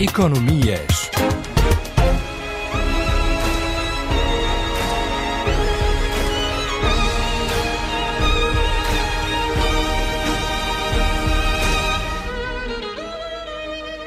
Economias.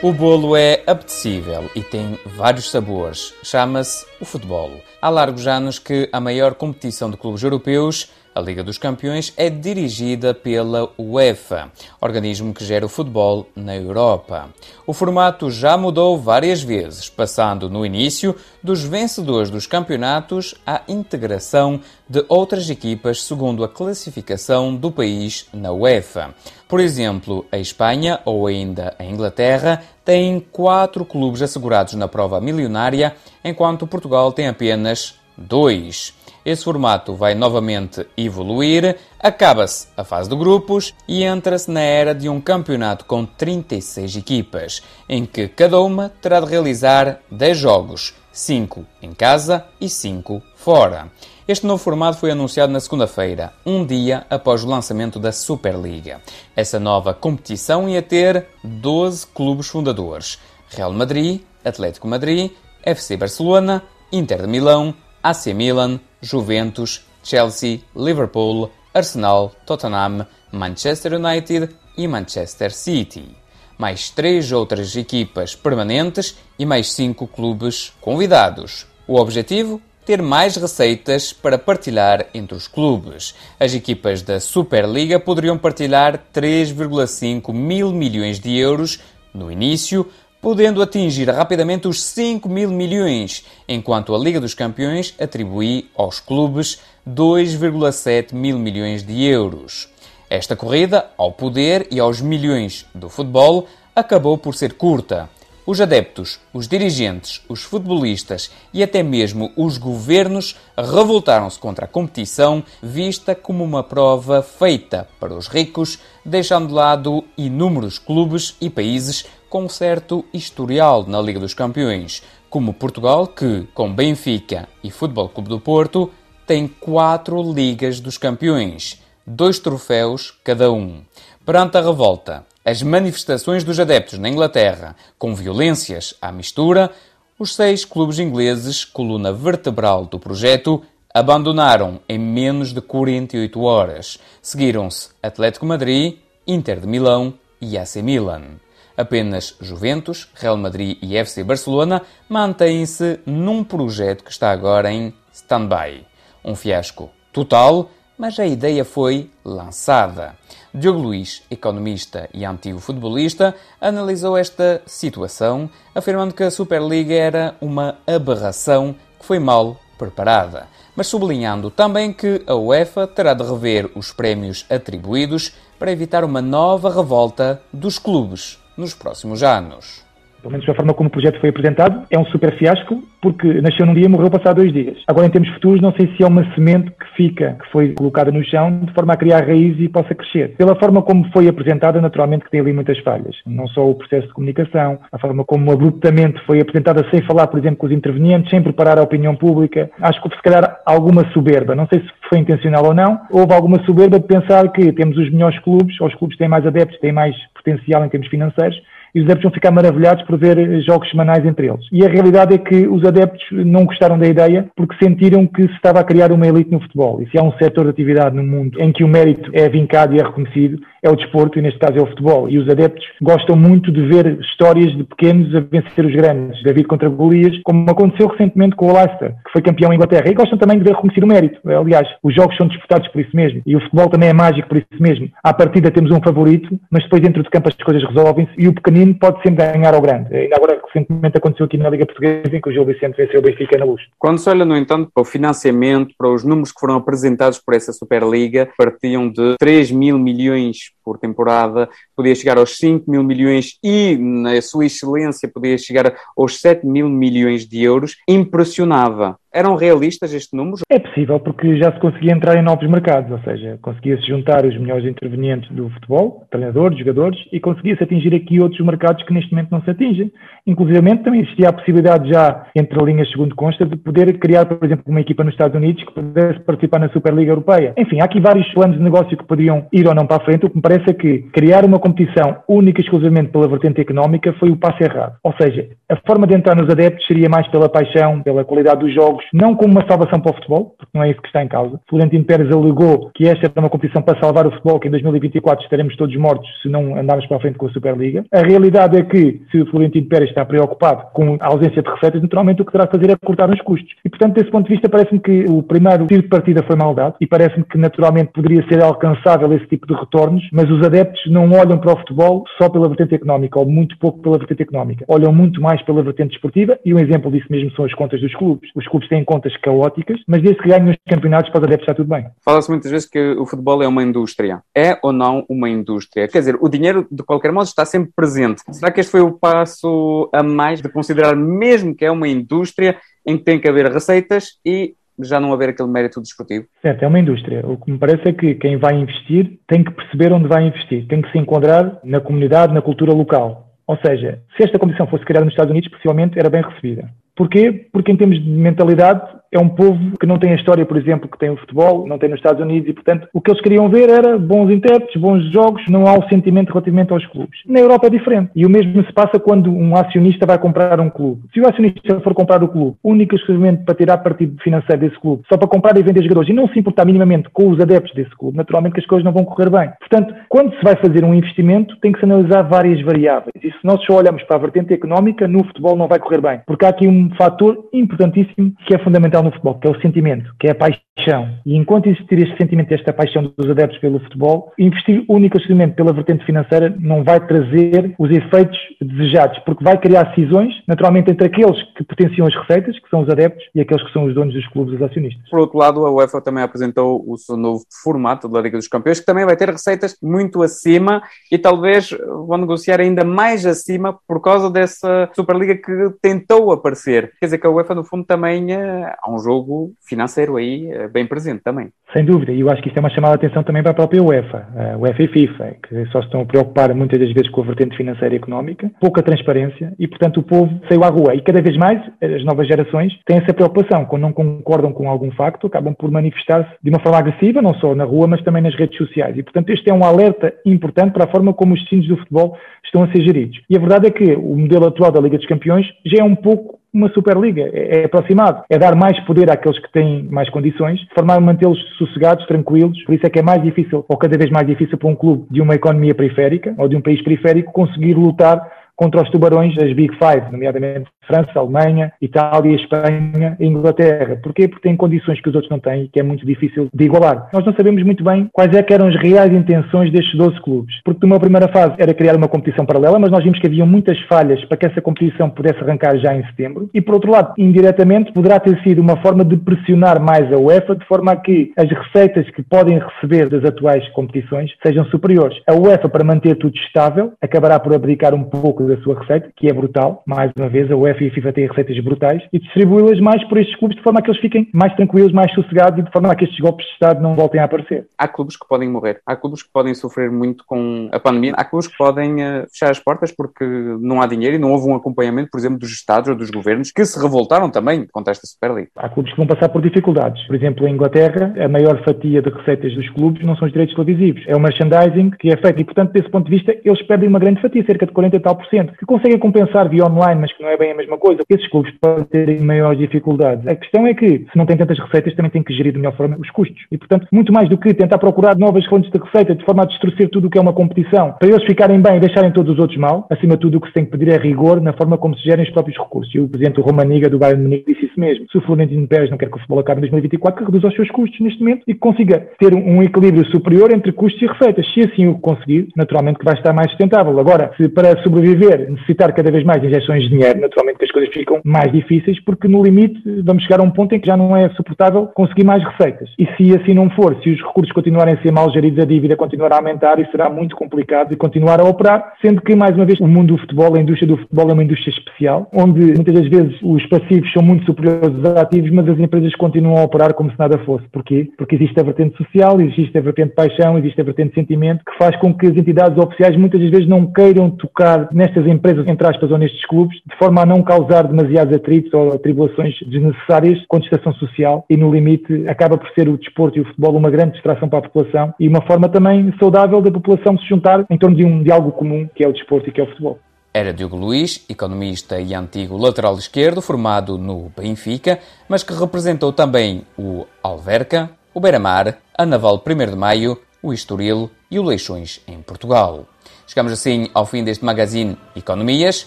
O bolo é apetecível e tem vários sabores. Chama-se o futebol. Há largos anos que a maior competição de clubes europeus a Liga dos Campeões é dirigida pela UEFA, organismo que gera o futebol na Europa. O formato já mudou várias vezes, passando no início dos vencedores dos campeonatos à integração de outras equipas segundo a classificação do país na UEFA. Por exemplo, a Espanha ou ainda a Inglaterra têm quatro clubes assegurados na prova milionária, enquanto Portugal tem apenas dois. Esse formato vai novamente evoluir, acaba-se a fase de grupos e entra-se na era de um campeonato com 36 equipas, em que cada uma terá de realizar 10 jogos, 5 em casa e 5 fora. Este novo formato foi anunciado na segunda-feira, um dia após o lançamento da Superliga. Essa nova competição ia ter 12 clubes fundadores: Real Madrid, Atlético Madrid, FC Barcelona, Inter de Milão, AC Milan, Juventus, Chelsea, Liverpool, Arsenal, Tottenham, Manchester United e Manchester City. Mais três outras equipas permanentes e mais cinco clubes convidados. O objetivo? Ter mais receitas para partilhar entre os clubes. As equipas da Superliga poderiam partilhar 3,5 mil milhões de euros no início, podendo atingir rapidamente os 5 mil milhões, enquanto a Liga dos Campeões atribui aos clubes 2,7 mil milhões de euros. Esta corrida ao poder e aos milhões do futebol acabou por ser curta. Os adeptos, os dirigentes, os futebolistas e até mesmo os governos revoltaram-se contra a competição, vista como uma prova feita para os ricos, deixando de lado inúmeros clubes e países com certo historial na Liga dos Campeões, como Portugal, que, com Benfica e Futebol Clube do Porto, tem quatro Ligas dos Campeões, dois troféus cada um. Perante a revolta, as manifestações dos adeptos na Inglaterra, com violências à mistura, os seis clubes ingleses, coluna vertebral do projeto, abandonaram em menos de 48 horas. Seguiram-se Atlético Madrid, Inter de Milão e AC Milan. Apenas Juventus, Real Madrid e FC Barcelona mantêm-se num projeto que está agora em stand-by. Um fiasco total, mas a ideia foi lançada. Diogo Luiz, economista e antigo futebolista, analisou esta situação, afirmando que a Superliga era uma aberração que foi mal preparada, mas sublinhando também que a UEFA terá de rever os prémios atribuídos para evitar uma nova revolta dos clubes nos próximos anos. Pelo menos da forma como o projeto foi apresentado, é um super fiasco, porque nasceu num dia e morreu passado dois dias. Agora, em termos futuros, não sei se é uma semente que fica, que foi colocada no chão, de forma a criar raiz e possa crescer. Pela forma como foi apresentada, naturalmente que tem ali muitas falhas. Não só o processo de comunicação, a forma como abruptamente foi apresentada sem falar, por exemplo, com os intervenientes, sem preparar a opinião pública. Acho que se calhar alguma soberba, não sei se foi intencional ou não, houve alguma soberba de pensar que temos os melhores clubes, ou os clubes têm mais adeptos, têm mais potencial em termos financeiros, e os adeptos vão ficar maravilhados por ver jogos semanais entre eles. E a realidade é que os adeptos não gostaram da ideia porque sentiram que se estava a criar uma elite no futebol. E se há um setor de atividade no mundo em que o mérito é vincado e é reconhecido, é o desporto e neste caso é o futebol. E os adeptos gostam muito de ver histórias de pequenos a vencer os grandes. David contra Golias, como aconteceu recentemente com o Leicester, que foi campeão em Inglaterra. E gostam também de ver reconhecido o mérito. Aliás, os jogos são disputados por isso mesmo. E o futebol também é mágico por isso mesmo. À partida temos um favorito, mas depois dentro de campo as coisas resolvem-se e o pequenino pode sempre ganhar ao grande. Ainda agora recentemente aconteceu aqui na Liga Portuguesa em que o Gil Vicente venceu o Benfica na luz. Quando se olha, no entanto, para o financiamento, para os números que foram apresentados por essa Superliga, partiam de 3 mil milhões por temporada, podia chegar aos 5 mil milhões e, na sua excelência, podia chegar aos 7 mil milhões de euros, impressionava Eram realistas estes números? É possível, porque já se conseguia entrar em novos mercados, ou seja, conseguia-se juntar os melhores intervenientes do futebol, treinadores, jogadores, e conseguia-se atingir aqui outros mercados que neste momento não se atingem. Inclusive, também existia a possibilidade já, entre linhas segundo consta, de poder criar, por exemplo, uma equipa nos Estados Unidos que pudesse participar na Superliga Europeia. Enfim, há aqui vários planos de negócio que podiam ir ou não para a frente. O que me parece é que criar uma competição única e exclusivamente pela vertente económica foi o passo errado. Ou seja, a forma de entrar nos adeptos seria mais pela paixão, pela qualidade dos jogos, não como uma salvação para o futebol, porque não é isso que está em causa. Florentino Pérez alegou que esta era uma competição para salvar o futebol, que em 2024 estaremos todos mortos se não andarmos para a frente com a Superliga. A realidade é que, se o Florentino Pérez está preocupado com a ausência de receitas, naturalmente o que terá a fazer é cortar os custos. E, portanto, desse ponto de vista, parece-me que o primeiro tiro de partida foi mal dado e parece-me que, naturalmente, poderia ser alcançável esse tipo de retornos, mas os adeptos não olham para o futebol só pela vertente económica, ou muito pouco pela vertente económica. Olham muito mais pela vertente esportiva e um exemplo disso mesmo são as contas dos clubes. Os clubes têm contas caóticas, mas desde que ganhem os campeonatos os adeptos está tudo bem. Fala-se muitas vezes que o futebol é uma indústria. É ou não uma indústria? Quer dizer, o dinheiro, de qualquer modo, está sempre presente. Será que este foi o passo a mais de considerar mesmo que é uma indústria em que tem que haver receitas e já não haver aquele mérito desportivo? Certo, é uma indústria. O que me parece é que quem vai investir tem que perceber onde vai investir, tem que se enquadrar na comunidade, na cultura local. Ou seja, se esta competição fosse criada nos Estados Unidos, possivelmente era bem recebida. Porquê? Porque em termos de mentalidade é um povo que não tem a história, por exemplo, que tem o futebol, não tem nos Estados Unidos e, portanto, o que eles queriam ver era bons intérpretes, bons jogos, não há o sentimento relativamente aos clubes. Na Europa é diferente. E o mesmo se passa quando um acionista vai comprar um clube. Se o acionista for comprar o clube, único e exclusivamente para tirar partido financeiro desse clube, só para comprar e vender jogadores e não se importar minimamente com os adeptos desse clube, naturalmente que as coisas não vão correr bem. Portanto, quando se vai fazer um investimento, tem que se analisar várias variáveis. E se nós só olhamos para a vertente económica, no futebol não vai correr bem. Porque há aqui um fator importantíssimo que é fundamental no futebol, que é o sentimento, que é a paixão. E enquanto existir este sentimento, esta paixão dos adeptos pelo futebol, investir único pela vertente financeira não vai trazer os efeitos desejados, porque vai criar cisões, naturalmente, entre aqueles que potenciam as receitas, que são os adeptos, e aqueles que são os donos dos clubes, os acionistas. Por outro lado, a UEFA também apresentou o seu novo formato da Liga dos Campeões, que também vai ter receitas muito acima e talvez vão negociar ainda mais acima por causa dessa Superliga que tentou aparecer. Quer dizer que a UEFA, no fundo, também eh, há um jogo financeiro aí eh, bem presente também. Sem dúvida, e eu acho que isto é uma chamada de atenção também para a própria UEFA, a UEFA e FIFA, que só se estão a preocupar muitas das vezes com a vertente financeira e económica, pouca transparência e, portanto, o povo saiu à rua. E cada vez mais as novas gerações têm essa preocupação. Quando não concordam com algum facto, acabam por manifestar-se de uma forma agressiva, não só na rua, mas também nas redes sociais. E, portanto, este é um alerta importante para a forma como os destinos do futebol estão a ser geridos. E a verdade é que o modelo atual da Liga dos Campeões já é um pouco uma Superliga. É, é aproximado. É dar mais poder àqueles que têm mais condições, de forma a mantê-los sossegados, tranquilos. Por isso é que é mais difícil, ou cada vez mais difícil para um clube de uma economia periférica ou de um país periférico conseguir lutar contra os tubarões das Big Five, nomeadamente França, Alemanha, Itália, Espanha e Inglaterra. Porquê? Porque têm condições que os outros não têm e que é muito difícil de igualar. Nós não sabemos muito bem quais é eram as reais intenções destes 12 clubes, porque numa primeira fase era criar uma competição paralela, mas nós vimos que havia muitas falhas para que essa competição pudesse arrancar já em setembro. E por outro lado, indiretamente, poderá ter sido uma forma de pressionar mais a UEFA, de forma a que as receitas que podem receber das atuais competições sejam superiores. A UEFA, para manter tudo estável, acabará por abdicar um pouco da sua receita, que é brutal. Mais uma vez, a UEFA e a FIFA têm receitas brutais e distribui-las mais por estes clubes de forma a que eles fiquem mais tranquilos, mais sossegados e de forma a que estes golpes de Estado não voltem a aparecer. Há clubes que podem morrer, há clubes que podem sofrer muito com a pandemia, há clubes que podem uh, fechar as portas porque não há dinheiro e não houve um acompanhamento, por exemplo, dos Estados ou dos governos que se revoltaram também contra esta Superliga. Há clubes que vão passar por dificuldades. Por exemplo, em Inglaterra, a maior fatia de receitas dos clubes não são os direitos televisivos, é o merchandising que é feito e, portanto, desse ponto de vista, eles perdem uma grande fatia, cerca de 40 e tal por cento, que conseguem compensar via online, mas que não é bem a mesma coisa. Esses clubes podem ter maiores dificuldades. A questão é que, se não têm tantas receitas, também têm que gerir de melhor forma os custos. E, portanto, muito mais do que tentar procurar novas fontes de receita de forma a destruir tudo o que é uma competição, para eles ficarem bem e deixarem todos os outros mal, acima de tudo o que se tem que pedir é rigor na forma como se gerem os próprios recursos. E o presidente Romaniga do Bayern Munique disse isso mesmo. Se o Florentino Pérez não quer que o futebol acabe em 2024, que reduza os seus custos neste momento e que consiga ter um equilíbrio superior entre custos e receitas. Se assim o conseguir, naturalmente que vai estar mais sustentável. Agora, se para sobreviver necessitar cada vez mais injeções de dinheiro, naturalmente que as coisas ficam mais difíceis, porque no limite vamos chegar a um ponto em que já não é suportável conseguir mais receitas. E se assim não for, se os recursos continuarem a ser mal geridos, a dívida continuará a aumentar e será muito complicado de continuar a operar, sendo que, mais uma vez, o mundo do futebol, a indústria do futebol é uma indústria especial, onde muitas das vezes os passivos são muito superiores os ativos, mas as empresas continuam a operar como se nada fosse. Porquê? Porque existe a vertente social, existe a vertente paixão, existe a vertente sentimento, que faz com que as entidades oficiais muitas vezes não queiram tocar nestas empresas, entre aspas, ou nestes clubes, de forma a não causar demasiados atritos ou atribulações desnecessárias, contestação social e, no limite, acaba por ser o desporto e o futebol uma grande distração para a população e uma forma também saudável da população se juntar em torno de um diálogo comum, que é o desporto e que é o futebol. Era Diogo Luiz, economista e antigo lateral esquerdo, formado no Benfica, mas que representou também o Alverca, o Beira-Mar, a Naval 1 de Maio, o Estoril e o Leixões em Portugal. Chegamos assim ao fim deste magazine Economias.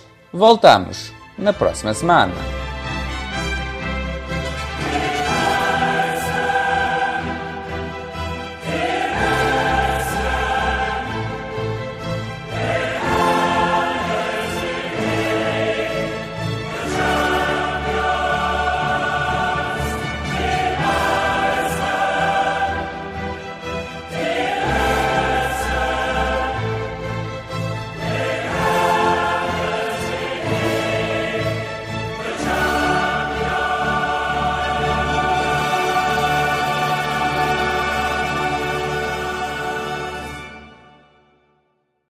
Voltamos na próxima semana.